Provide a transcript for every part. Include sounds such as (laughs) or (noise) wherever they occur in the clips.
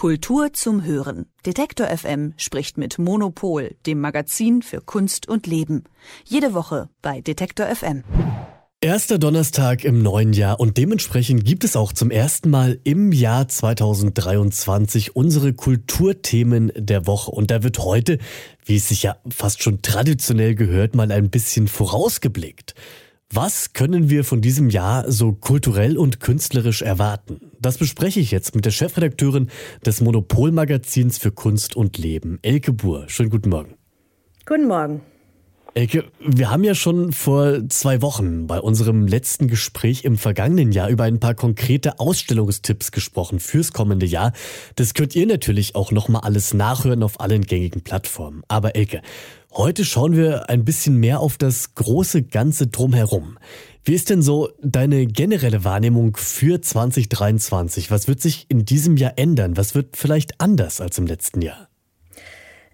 Kultur zum Hören. Detektor FM spricht mit Monopol, dem Magazin für Kunst und Leben. Jede Woche bei Detektor FM. Erster Donnerstag im neuen Jahr und dementsprechend gibt es auch zum ersten Mal im Jahr 2023 unsere Kulturthemen der Woche. Und da wird heute, wie es sich ja fast schon traditionell gehört, mal ein bisschen vorausgeblickt. Was können wir von diesem Jahr so kulturell und künstlerisch erwarten? Das bespreche ich jetzt mit der Chefredakteurin des Monopolmagazins für Kunst und Leben, Elke Buhr. Schönen guten Morgen. Guten Morgen. Elke, wir haben ja schon vor zwei Wochen bei unserem letzten Gespräch im vergangenen Jahr über ein paar konkrete Ausstellungstipps gesprochen fürs kommende Jahr. Das könnt ihr natürlich auch nochmal alles nachhören auf allen gängigen Plattformen. Aber Elke, Heute schauen wir ein bisschen mehr auf das große Ganze drumherum. Wie ist denn so deine generelle Wahrnehmung für 2023? Was wird sich in diesem Jahr ändern? Was wird vielleicht anders als im letzten Jahr?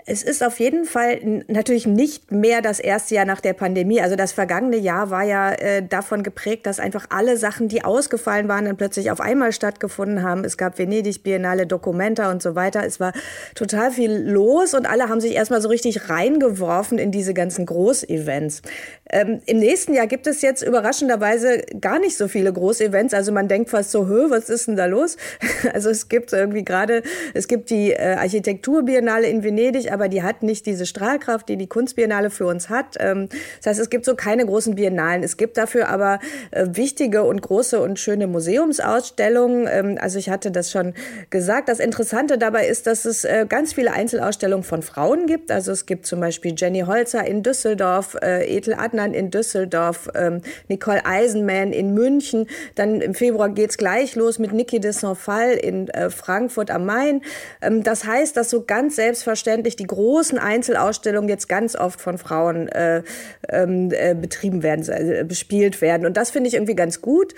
Es ist auf jeden Fall natürlich nicht mehr das erste Jahr nach der Pandemie. Also das vergangene Jahr war ja äh, davon geprägt, dass einfach alle Sachen, die ausgefallen waren, dann plötzlich auf einmal stattgefunden haben. Es gab Venedig, Biennale, Documenta und so weiter. Es war total viel los und alle haben sich erstmal so richtig reingeworfen in diese ganzen Großevents. Ähm, Im nächsten Jahr gibt es jetzt überraschenderweise gar nicht so viele Großevents. Also man denkt fast so, Hö, was ist denn da los? (laughs) Also es gibt irgendwie gerade, es gibt die äh, Architekturbiennale in Venedig, aber die hat nicht diese Strahlkraft, die die Kunstbiennale für uns hat. Ähm, das heißt, es gibt so keine großen Biennalen. Es gibt dafür aber äh, wichtige und große und schöne Museumsausstellungen. Ähm, also ich hatte das schon gesagt. Das Interessante dabei ist, dass es äh, ganz viele Einzelausstellungen von Frauen gibt. Also es gibt zum Beispiel Jenny Holzer in Düsseldorf, äh, Ethel Adnan in Düsseldorf, ähm, Nicole Eisenman in München. Dann im Februar geht's gleich los mit Niki de Saint-Phal in Frankfurt am Main. das heißt, dass so ganz selbstverständlich die die großen Einzelausstellungen jetzt ganz oft von Frauen äh, ähm, äh, betrieben werden, äh, bespielt werden. Und das finde ich irgendwie ganz gut.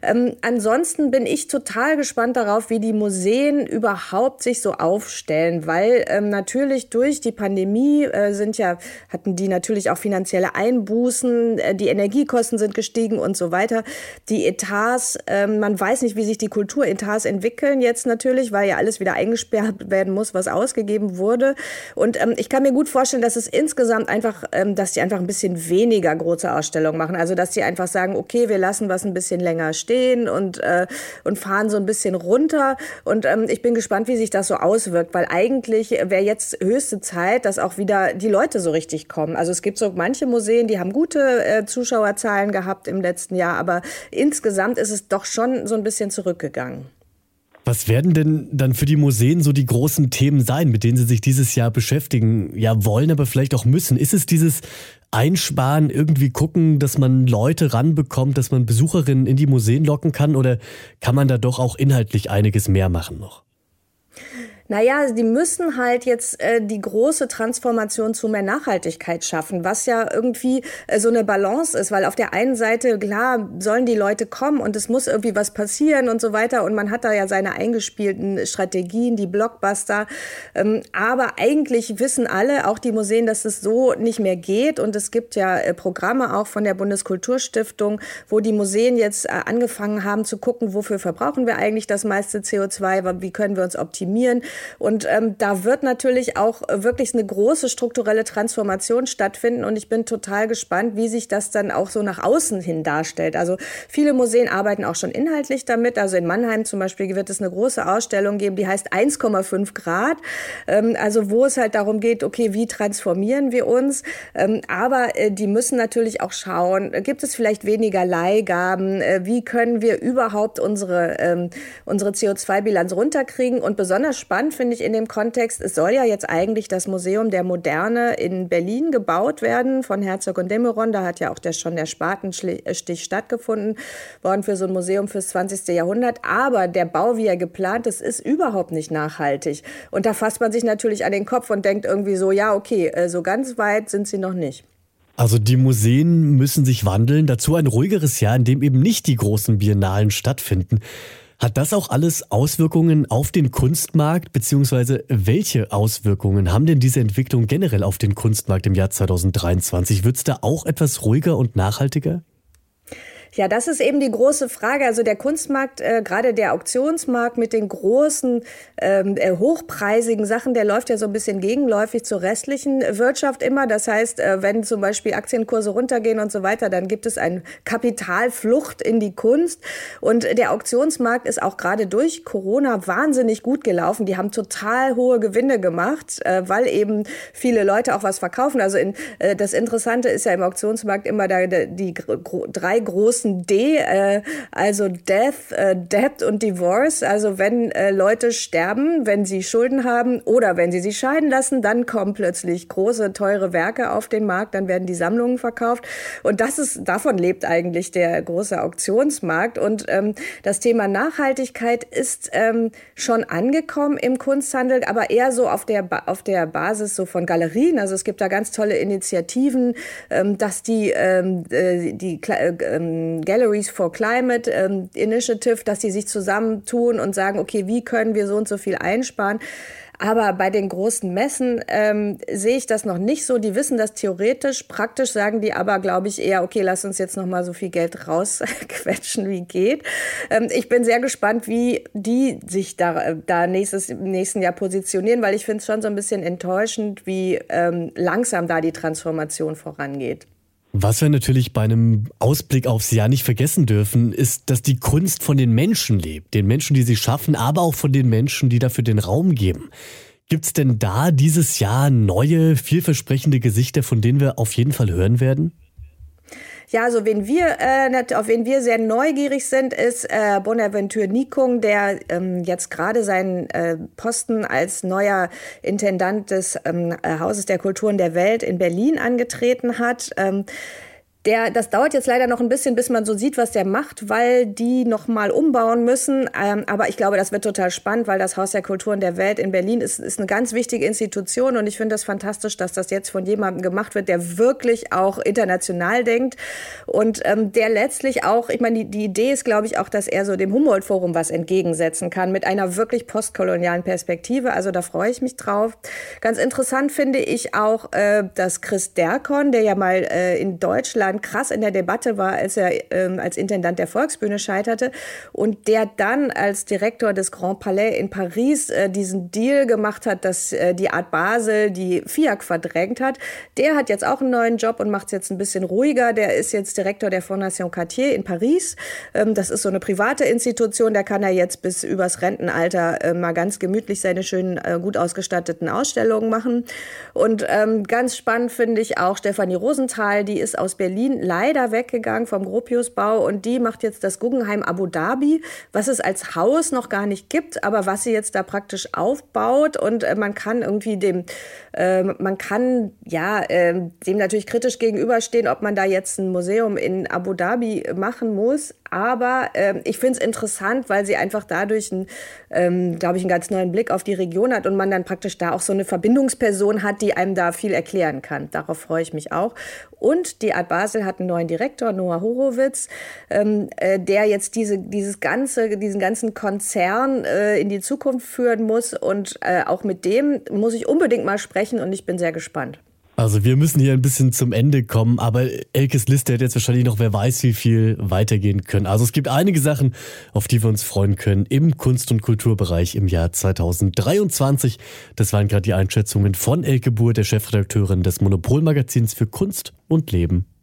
Ähm, ansonsten bin ich total gespannt darauf, wie die Museen überhaupt sich so aufstellen, weil ähm, natürlich durch die Pandemie äh, sind ja, hatten die natürlich auch finanzielle Einbußen, äh, die Energiekosten sind gestiegen und so weiter. Die Etats, äh, man weiß nicht, wie sich die Kulturetats entwickeln jetzt natürlich, weil ja alles wieder eingesperrt werden muss, was ausgegeben wurde. Und ähm, ich kann mir gut vorstellen, dass es insgesamt einfach, ähm, dass die einfach ein bisschen weniger große Ausstellungen machen. Also dass die einfach sagen, okay, wir lassen was ein bisschen länger stehen und, äh, und fahren so ein bisschen runter. Und ähm, ich bin gespannt, wie sich das so auswirkt, weil eigentlich wäre jetzt höchste Zeit, dass auch wieder die Leute so richtig kommen. Also es gibt so manche Museen, die haben gute äh, Zuschauerzahlen gehabt im letzten Jahr, aber insgesamt ist es doch schon so ein bisschen zurückgegangen. Was werden denn dann für die Museen so die großen Themen sein, mit denen sie sich dieses Jahr beschäftigen? Ja, wollen, aber vielleicht auch müssen. Ist es dieses Einsparen, irgendwie gucken, dass man Leute ranbekommt, dass man Besucherinnen in die Museen locken kann? Oder kann man da doch auch inhaltlich einiges mehr machen noch? Naja, die müssen halt jetzt äh, die große Transformation zu mehr Nachhaltigkeit schaffen, was ja irgendwie äh, so eine Balance ist, weil auf der einen Seite, klar, sollen die Leute kommen und es muss irgendwie was passieren und so weiter und man hat da ja seine eingespielten Strategien, die Blockbuster, ähm, aber eigentlich wissen alle, auch die Museen, dass es so nicht mehr geht und es gibt ja äh, Programme auch von der Bundeskulturstiftung, wo die Museen jetzt äh, angefangen haben zu gucken, wofür verbrauchen wir eigentlich das meiste CO2, wie können wir uns optimieren und ähm, da wird natürlich auch wirklich eine große strukturelle Transformation stattfinden. Und ich bin total gespannt, wie sich das dann auch so nach außen hin darstellt. Also viele Museen arbeiten auch schon inhaltlich damit. Also in Mannheim zum Beispiel wird es eine große Ausstellung geben, die heißt 1,5 Grad. Ähm, also wo es halt darum geht, okay, wie transformieren wir uns? Ähm, aber äh, die müssen natürlich auch schauen, gibt es vielleicht weniger Leihgaben? Äh, wie können wir überhaupt unsere, ähm, unsere CO2-Bilanz runterkriegen? Und besonders spannend spannend finde ich in dem Kontext, es soll ja jetzt eigentlich das Museum der Moderne in Berlin gebaut werden von Herzog und Demeron. Da hat ja auch der, schon der Spatenstich stattgefunden worden für so ein Museum fürs 20. Jahrhundert. Aber der Bau, wie er geplant ist, ist überhaupt nicht nachhaltig. Und da fasst man sich natürlich an den Kopf und denkt irgendwie so, ja, okay, äh, so ganz weit sind sie noch nicht. Also die Museen müssen sich wandeln, dazu ein ruhigeres Jahr, in dem eben nicht die großen Biennalen stattfinden. Hat das auch alles Auswirkungen auf den Kunstmarkt, beziehungsweise welche Auswirkungen haben denn diese Entwicklung generell auf den Kunstmarkt im Jahr 2023? Wird es da auch etwas ruhiger und nachhaltiger? Ja, das ist eben die große Frage. Also der Kunstmarkt, äh, gerade der Auktionsmarkt mit den großen, ähm, äh, hochpreisigen Sachen, der läuft ja so ein bisschen gegenläufig zur restlichen Wirtschaft immer. Das heißt, äh, wenn zum Beispiel Aktienkurse runtergehen und so weiter, dann gibt es eine Kapitalflucht in die Kunst. Und der Auktionsmarkt ist auch gerade durch Corona wahnsinnig gut gelaufen. Die haben total hohe Gewinne gemacht, äh, weil eben viele Leute auch was verkaufen. Also in, äh, das Interessante ist ja im Auktionsmarkt immer da, die drei großen großen D, äh, also Death, äh, Debt und Divorce. Also wenn äh, Leute sterben, wenn sie Schulden haben oder wenn sie sich scheiden lassen, dann kommen plötzlich große, teure Werke auf den Markt, dann werden die Sammlungen verkauft. Und das ist, davon lebt eigentlich der große Auktionsmarkt. Und ähm, das Thema Nachhaltigkeit ist ähm, schon angekommen im Kunsthandel, aber eher so auf der, auf der Basis so von Galerien. Also es gibt da ganz tolle Initiativen, ähm, dass die, ähm, äh, die äh, ähm, Galleries for Climate ähm, Initiative, dass die sich zusammentun und sagen, okay, wie können wir so und so viel einsparen? Aber bei den großen Messen ähm, sehe ich das noch nicht so. Die wissen das theoretisch, praktisch sagen die aber, glaube ich, eher, okay, lass uns jetzt noch mal so viel Geld (laughs) rausquetschen, wie geht. Ähm, ich bin sehr gespannt, wie die sich da, da nächstes, im nächsten Jahr positionieren, weil ich finde es schon so ein bisschen enttäuschend, wie ähm, langsam da die Transformation vorangeht. Was wir natürlich bei einem Ausblick aufs Jahr nicht vergessen dürfen, ist, dass die Kunst von den Menschen lebt. Den Menschen, die sie schaffen, aber auch von den Menschen, die dafür den Raum geben. Gibt es denn da dieses Jahr neue, vielversprechende Gesichter, von denen wir auf jeden Fall hören werden? Ja, also wen wir, äh, auf wen wir sehr neugierig sind, ist äh, Bonaventure Nikung, der ähm, jetzt gerade seinen äh, Posten als neuer Intendant des ähm, Hauses der Kulturen der Welt in Berlin angetreten hat. Ähm, der, das dauert jetzt leider noch ein bisschen, bis man so sieht, was der macht, weil die noch mal umbauen müssen. Ähm, aber ich glaube, das wird total spannend, weil das Haus der Kulturen der Welt in Berlin ist, ist eine ganz wichtige Institution und ich finde das fantastisch, dass das jetzt von jemandem gemacht wird, der wirklich auch international denkt und ähm, der letztlich auch, ich meine, die, die Idee ist, glaube ich, auch, dass er so dem Humboldt-Forum was entgegensetzen kann mit einer wirklich postkolonialen Perspektive. Also da freue ich mich drauf. Ganz interessant finde ich auch, äh, dass Chris Derkon, der ja mal äh, in Deutschland dann krass in der Debatte war, als er ähm, als Intendant der Volksbühne scheiterte und der dann als Direktor des Grand Palais in Paris äh, diesen Deal gemacht hat, dass äh, die Art Basel die FIAC verdrängt hat. Der hat jetzt auch einen neuen Job und macht es jetzt ein bisschen ruhiger. Der ist jetzt Direktor der Fondation Cartier in Paris. Ähm, das ist so eine private Institution. Da kann er jetzt bis übers Rentenalter äh, mal ganz gemütlich seine schönen, äh, gut ausgestatteten Ausstellungen machen. Und ähm, ganz spannend finde ich auch Stefanie Rosenthal, die ist aus Berlin Berlin leider weggegangen vom Gropiusbau und die macht jetzt das Guggenheim Abu Dhabi, was es als Haus noch gar nicht gibt, aber was sie jetzt da praktisch aufbaut und äh, man kann irgendwie dem, äh, man kann ja äh, dem natürlich kritisch gegenüberstehen, ob man da jetzt ein Museum in Abu Dhabi machen muss, aber äh, ich finde es interessant, weil sie einfach dadurch, einen, ähm, glaube ich, einen ganz neuen Blick auf die Region hat und man dann praktisch da auch so eine Verbindungsperson hat, die einem da viel erklären kann. Darauf freue ich mich auch. Und die Art Basel hat einen neuen Direktor, Noah Horowitz, ähm, äh, der jetzt diese, dieses ganze, diesen ganzen Konzern äh, in die Zukunft führen muss. Und äh, auch mit dem muss ich unbedingt mal sprechen und ich bin sehr gespannt. Also wir müssen hier ein bisschen zum Ende kommen, aber Elkes Liste hätte jetzt wahrscheinlich noch wer weiß wie viel weitergehen können. Also es gibt einige Sachen, auf die wir uns freuen können im Kunst- und Kulturbereich im Jahr 2023. Das waren gerade die Einschätzungen von Elke Buhr, der Chefredakteurin des Monopolmagazins für Kunst und Leben.